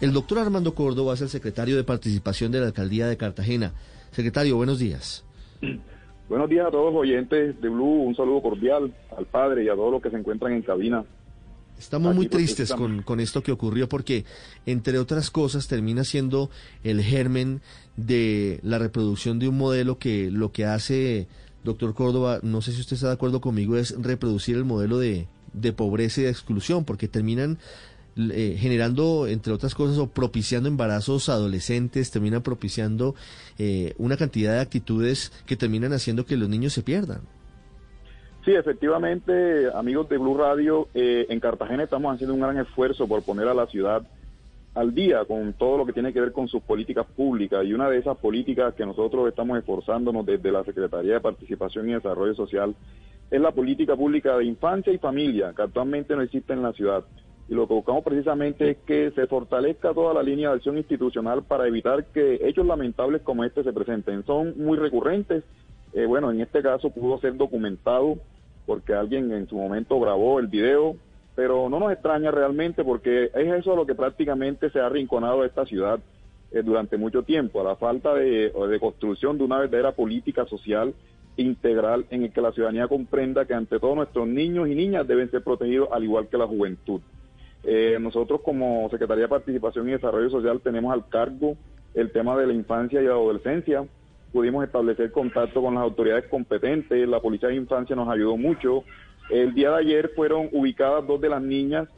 El doctor Armando Córdoba es el secretario de participación de la alcaldía de Cartagena. Secretario, buenos días. Buenos días a todos los oyentes de Blue, un saludo cordial al padre y a todos los que se encuentran en cabina. Estamos muy tristes con, con, esto que ocurrió porque, entre otras cosas, termina siendo el germen de la reproducción de un modelo que lo que hace, doctor Córdoba, no sé si usted está de acuerdo conmigo, es reproducir el modelo de, de pobreza y de exclusión, porque terminan eh, generando, entre otras cosas, o propiciando embarazos adolescentes, terminan propiciando eh, una cantidad de actitudes que terminan haciendo que los niños se pierdan. Sí, efectivamente, amigos de Blue Radio, eh, en Cartagena estamos haciendo un gran esfuerzo por poner a la ciudad al día con todo lo que tiene que ver con sus políticas públicas y una de esas políticas que nosotros estamos esforzándonos desde la Secretaría de Participación y Desarrollo Social es la política pública de infancia y familia que actualmente no existe en la ciudad. Y lo que buscamos precisamente es que se fortalezca toda la línea de acción institucional para evitar que hechos lamentables como este se presenten. Son muy recurrentes. Eh, bueno, en este caso pudo ser documentado porque alguien en su momento grabó el video, pero no nos extraña realmente porque es eso lo que prácticamente se ha arrinconado esta ciudad eh, durante mucho tiempo, a la falta de, de construcción de una verdadera política social integral en el que la ciudadanía comprenda que ante todo nuestros niños y niñas deben ser protegidos al igual que la juventud. Eh, nosotros como Secretaría de Participación y Desarrollo Social tenemos al cargo el tema de la infancia y la adolescencia, pudimos establecer contacto con las autoridades competentes, la Policía de Infancia nos ayudó mucho. El día de ayer fueron ubicadas dos de las niñas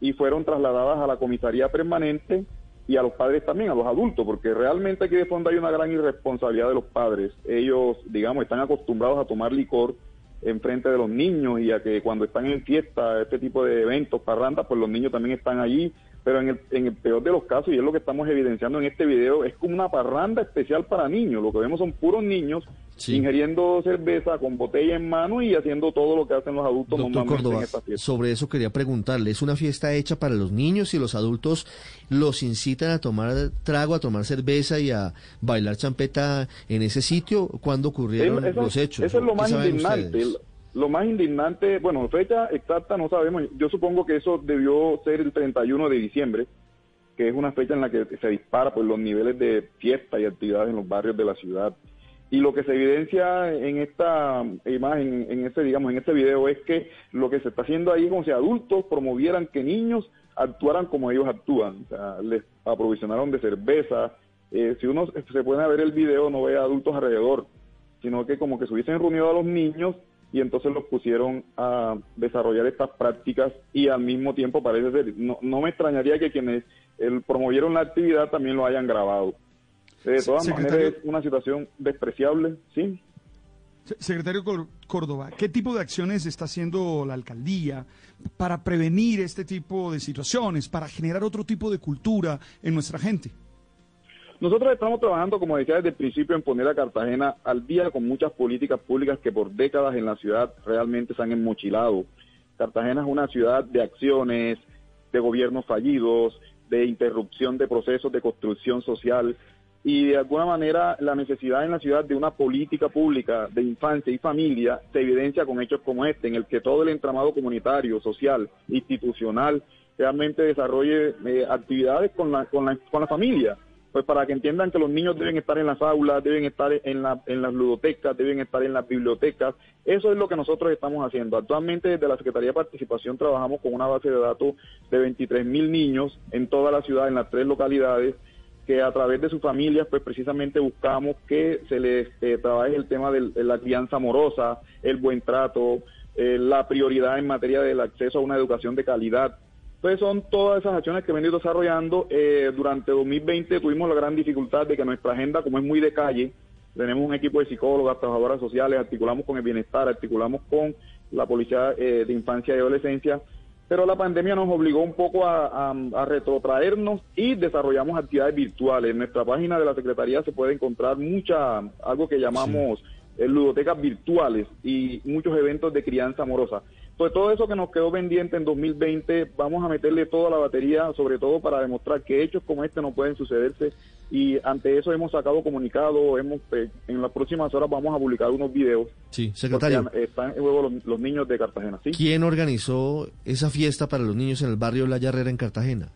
y fueron trasladadas a la comisaría permanente y a los padres también, a los adultos, porque realmente aquí de fondo hay una gran irresponsabilidad de los padres. Ellos, digamos, están acostumbrados a tomar licor en frente de los niños y a que cuando están en fiesta, este tipo de eventos, parrandas, pues los niños también están allí pero en el, en el peor de los casos, y es lo que estamos evidenciando en este video, es como una parranda especial para niños. Lo que vemos son puros niños ingiriendo cerveza con botella en mano y haciendo todo lo que hacen los adultos normalmente en esta fiesta. Sobre eso quería preguntarle, ¿es una fiesta hecha para los niños y los adultos los incitan a tomar trago, a tomar cerveza y a bailar champeta en ese sitio? ¿Cuándo ocurrieron los hechos? Eso es lo más indignante. Lo más indignante, bueno, fecha exacta no sabemos. Yo supongo que eso debió ser el 31 de diciembre, que es una fecha en la que se dispara pues, los niveles de fiesta y actividades en los barrios de la ciudad. Y lo que se evidencia en esta imagen, en este, digamos, en este video es que lo que se está haciendo ahí es como si adultos promovieran que niños actuaran como ellos actúan. O sea, les aprovisionaron de cerveza. Eh, si uno se puede ver el video, no ve a adultos alrededor, sino que como que se hubiesen reunido a los niños y entonces los pusieron a desarrollar estas prácticas y al mismo tiempo parece ser, no, no me extrañaría que quienes el, promovieron la actividad también lo hayan grabado. De todas maneras es una situación despreciable, ¿sí? Secretario Córdoba, ¿qué tipo de acciones está haciendo la alcaldía para prevenir este tipo de situaciones, para generar otro tipo de cultura en nuestra gente? Nosotros estamos trabajando, como decía desde el principio, en poner a Cartagena al día con muchas políticas públicas que por décadas en la ciudad realmente se han enmochilado. Cartagena es una ciudad de acciones, de gobiernos fallidos, de interrupción de procesos de construcción social y de alguna manera la necesidad en la ciudad de una política pública de infancia y familia se evidencia con hechos como este, en el que todo el entramado comunitario, social, institucional, realmente desarrolle eh, actividades con la, con la, con la familia pues para que entiendan que los niños deben estar en las aulas, deben estar en, la, en las ludotecas, deben estar en las bibliotecas. Eso es lo que nosotros estamos haciendo. Actualmente desde la Secretaría de Participación trabajamos con una base de datos de 23 mil niños en toda la ciudad, en las tres localidades, que a través de sus familias, pues precisamente buscamos que se les eh, trabaje el tema de la crianza amorosa, el buen trato, eh, la prioridad en materia del acceso a una educación de calidad entonces son todas esas acciones que he venido desarrollando. Eh, durante 2020 tuvimos la gran dificultad de que nuestra agenda, como es muy de calle, tenemos un equipo de psicólogas, trabajadoras sociales, articulamos con el bienestar, articulamos con la Policía eh, de Infancia y Adolescencia, pero la pandemia nos obligó un poco a, retrotraernos y desarrollamos actividades virtuales. En nuestra página de la Secretaría se puede encontrar mucha, algo que llamamos eh, ludotecas virtuales y muchos eventos de crianza amorosa. Pues todo eso que nos quedó pendiente en 2020, vamos a meterle toda la batería, sobre todo para demostrar que hechos como este no pueden sucederse. Y ante eso hemos sacado comunicado, hemos eh, en las próximas horas vamos a publicar unos videos. Sí, secretario. Están en juego los, niños de Cartagena. ¿sí? ¿Quién organizó esa fiesta para los niños en el barrio La Yarrera en Cartagena?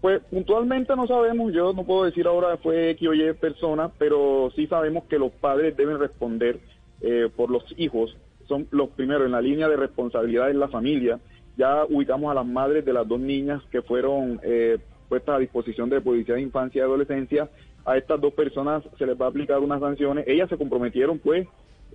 Pues puntualmente no sabemos, yo no puedo decir ahora fue X o Y persona, pero sí sabemos que los padres deben responder eh, por los hijos, son los primeros en la línea de responsabilidad en la familia. Ya ubicamos a las madres de las dos niñas que fueron eh, puestas a disposición de Policía de Infancia y Adolescencia. A estas dos personas se les va a aplicar unas sanciones. Ellas se comprometieron pues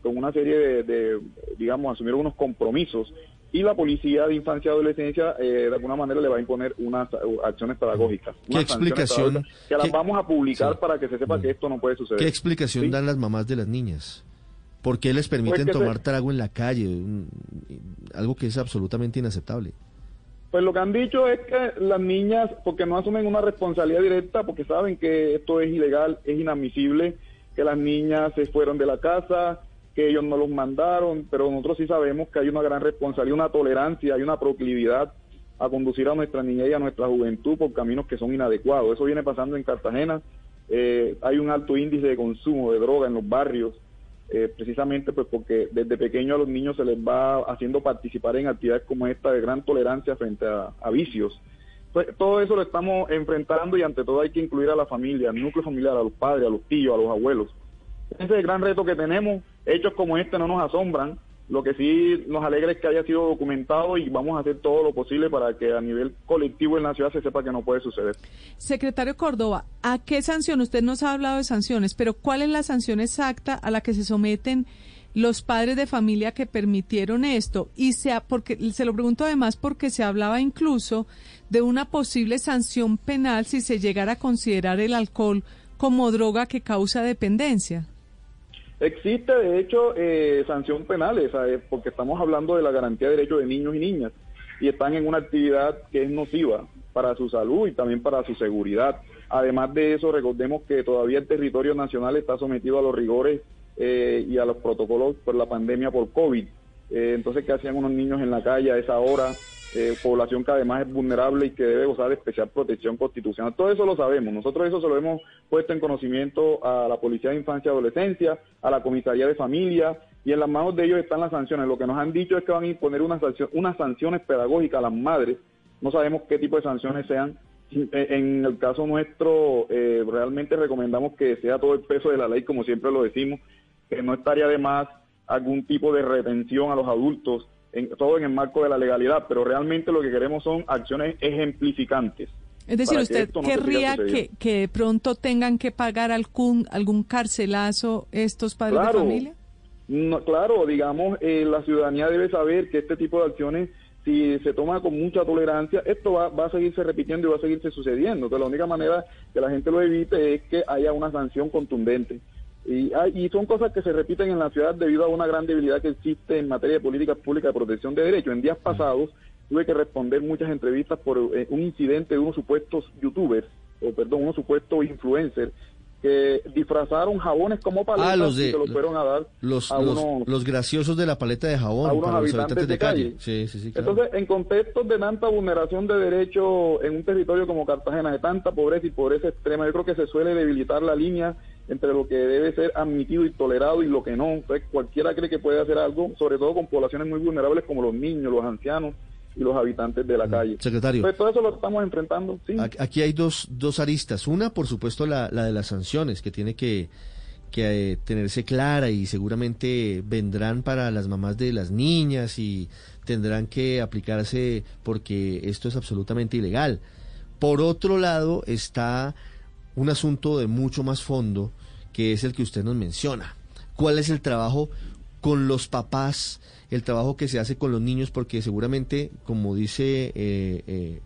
con una serie de, de digamos, asumieron unos compromisos y la policía de infancia y adolescencia eh, de alguna manera le va a imponer unas acciones pedagógicas. ¿Qué explicación? Que las vamos a publicar para que se sepa que esto no puede suceder. ¿Qué explicación dan las mamás de las niñas? ¿Por qué les permiten pues tomar trago en la calle? Algo que es absolutamente inaceptable. Pues lo que han dicho es que las niñas, porque no asumen una responsabilidad directa, porque saben que esto es ilegal, es inadmisible, que las niñas se fueron de la casa, que ellos no los mandaron, pero nosotros sí sabemos que hay una gran responsabilidad, una tolerancia, hay una proclividad a conducir a nuestra niñez y a nuestra juventud por caminos que son inadecuados. Eso viene pasando en Cartagena. Eh, hay un alto índice de consumo de droga en los barrios, eh, precisamente pues porque desde pequeño a los niños se les va haciendo participar en actividades como esta de gran tolerancia frente a, vicios. Pues, todo eso lo estamos enfrentando y ante todo hay que incluir a la familia, al núcleo familiar, a los padres, a los tíos, a los abuelos. Ese es el gran reto que tenemos. Hechos como este no nos asombran. Lo que sí nos alegra es que haya sido documentado y vamos a hacer todo lo posible para que a nivel colectivo en la ciudad se sepa que no puede suceder. Secretario Córdoba, ¿a qué sanción? Usted nos ha hablado de sanciones, pero ¿cuál es la sanción exacta a la que se someten los padres de familia que permitieron esto? Y sea porque se lo pregunto además porque se hablaba incluso de una posible sanción penal si se llegara a considerar el alcohol como droga que causa dependencia. Existe, de hecho, eh, sanción penal, porque estamos hablando de la garantía de derechos de niños y niñas y están en una actividad que es nociva para su salud y también para su seguridad. Además de eso, recordemos que todavía el territorio nacional está sometido a los rigores eh, y a los protocolos por la pandemia por COVID. Eh, entonces, ¿qué hacían unos niños en la calle a esa hora? Eh, población que además es vulnerable y que debe gozar de especial protección constitucional. Todo eso lo sabemos. Nosotros eso se lo hemos puesto en conocimiento a la Policía de Infancia y Adolescencia, a la Comisaría de Familia, y en las manos de ellos están las sanciones. Lo que nos han dicho es que van a imponer una sanción, unas sanciones pedagógicas a las madres. No sabemos qué tipo de sanciones sean. En el caso nuestro, eh, realmente recomendamos que sea todo el peso de la ley, como siempre lo decimos, que no estaría de más algún tipo de retención a los adultos todo en el marco de la legalidad, pero realmente lo que queremos son acciones ejemplificantes. Es decir, ¿usted querría que, que, de pronto tengan que pagar algún, algún carcelazo estos padres de familia? No, claro, digamos, eh, la ciudadanía debe saber que este tipo de acciones, si se toma con mucha tolerancia, esto va, va a seguirse repitiendo y va a seguirse sucediendo. Entonces, la única manera que la gente lo evite es que haya una sanción contundente. Y, y, son cosas que se repiten en la ciudad debido a una gran debilidad que existe en materia de políticas públicas de protección de derechos. En días pasados tuve que responder muchas entrevistas por eh, un incidente de unos supuestos youtubers, o perdón, unos supuestos influencers que disfrazaron jabones como paletas ah, los y se los fueron a dar los, a unos, los, graciosos de la paleta de jabón a unos habitantes, de, calle. Sí, sí, sí, Entonces, en contextos de tanta vulneración de derechos en un territorio como Cartagena, de tanta pobreza y pobreza extrema, yo creo que se suele debilitar la línea entre lo que debe ser admitido y tolerado y lo que no. Entonces, cualquiera cree que puede hacer algo, sobre todo con poblaciones muy vulnerables como los niños, los ancianos y los habitantes de la mm, calle. Secretario. Pues todo eso lo estamos enfrentando, sí. Aquí hay dos, dos aristas. Una, por supuesto, la, la de las sanciones, que tiene que, que eh, tenerse clara y seguramente vendrán para las mamás de las niñas y tendrán que aplicarse porque esto es absolutamente ilegal. Por otro lado está un asunto de mucho más fondo, que es el que usted nos menciona. ¿Cuál es el trabajo con los papás, el trabajo que se hace con los niños? Porque seguramente, como dice eh, eh,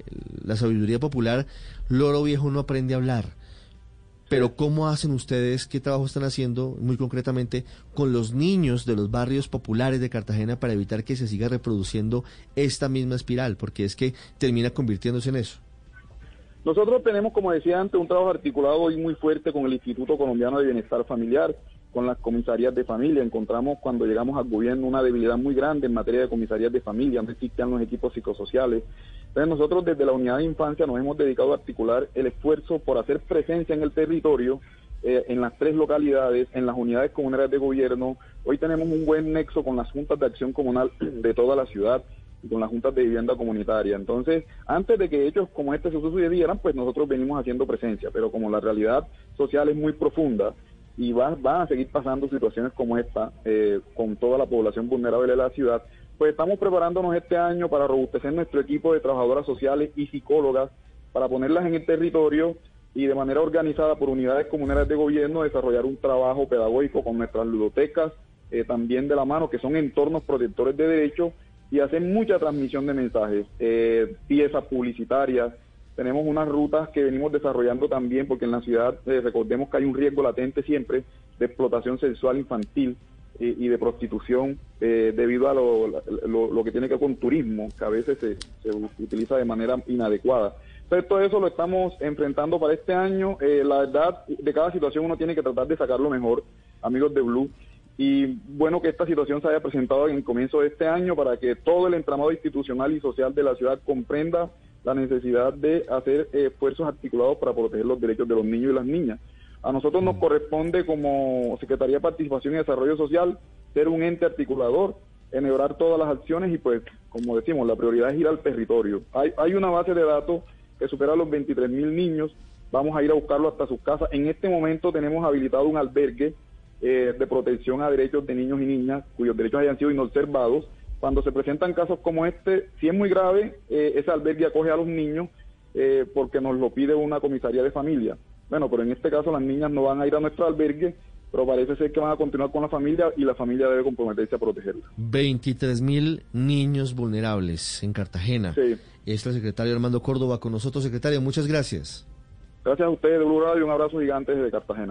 la sabiduría popular, loro viejo no aprende a hablar. Pero ¿cómo hacen ustedes, qué trabajo están haciendo muy concretamente con los niños de los barrios populares de Cartagena para evitar que se siga reproduciendo esta misma espiral? Porque es que termina convirtiéndose en eso. Nosotros tenemos, como decía antes, un trabajo articulado y muy fuerte con el Instituto Colombiano de Bienestar Familiar, con las comisarías de familia. Encontramos cuando llegamos al gobierno una debilidad muy grande en materia de comisarías de familia, no existían los equipos psicosociales. Entonces nosotros desde la unidad de infancia nos hemos dedicado a articular el esfuerzo por hacer presencia en el territorio eh, en las tres localidades, en las unidades comunales de gobierno. Hoy tenemos un buen nexo con las juntas de acción comunal de toda la ciudad y con las juntas de vivienda comunitaria. Entonces, antes de que hechos como este sucedieran, pues nosotros venimos haciendo presencia, pero como la realidad social es muy profunda y va, van a seguir pasando situaciones como esta eh, con toda la población vulnerable de la ciudad, pues estamos preparándonos este año para robustecer nuestro equipo de trabajadoras sociales y psicólogas para ponerlas en el territorio y de manera organizada por unidades comunales de gobierno desarrollar un trabajo pedagógico con nuestras ludotecas, eh, también de la mano, que son entornos protectores de derechos y hacer mucha transmisión de mensajes, eh, piezas publicitarias. Tenemos unas rutas que venimos desarrollando también, porque en la ciudad eh, recordemos que hay un riesgo latente siempre de explotación sexual infantil y, de prostitución debido a lo, que tiene que ver con turismo, que a veces se, se utiliza de manera inadecuada. Entonces, todo eso lo estamos enfrentando para este año. la verdad, de cada situación uno tiene que tratar de sacar lo mejor, amigos de Blue. Y bueno que esta situación se haya presentado en el comienzo de este año para que todo el entramado institucional y social de la ciudad comprenda la necesidad de hacer esfuerzos articulados para proteger los derechos de los niños y las niñas. A nosotros nos mm. corresponde como Secretaría de Participación y Desarrollo Social ser un ente articulador, enhebrar todas las acciones y pues, como decimos, la prioridad es ir al territorio. Hay, hay una base de datos que supera los 23 mil niños, vamos a ir a buscarlo hasta sus casas. En este momento tenemos habilitado un albergue eh, de protección a derechos de niños y niñas cuyos derechos hayan sido inobservados. Cuando se presentan casos como este, si es muy grave, eh, ese albergue acoge a los niños eh, porque nos lo pide una comisaría de familia. Bueno, pero en este caso las niñas no van a ir a nuestro albergue, pero parece ser que van a continuar con la familia y la familia debe comprometerse a protegerla. 23 mil niños vulnerables en Cartagena. Sí. Es el secretario Armando Córdoba con nosotros. Secretario, muchas gracias. Gracias a ustedes de Blue Radio y un abrazo gigante desde Cartagena.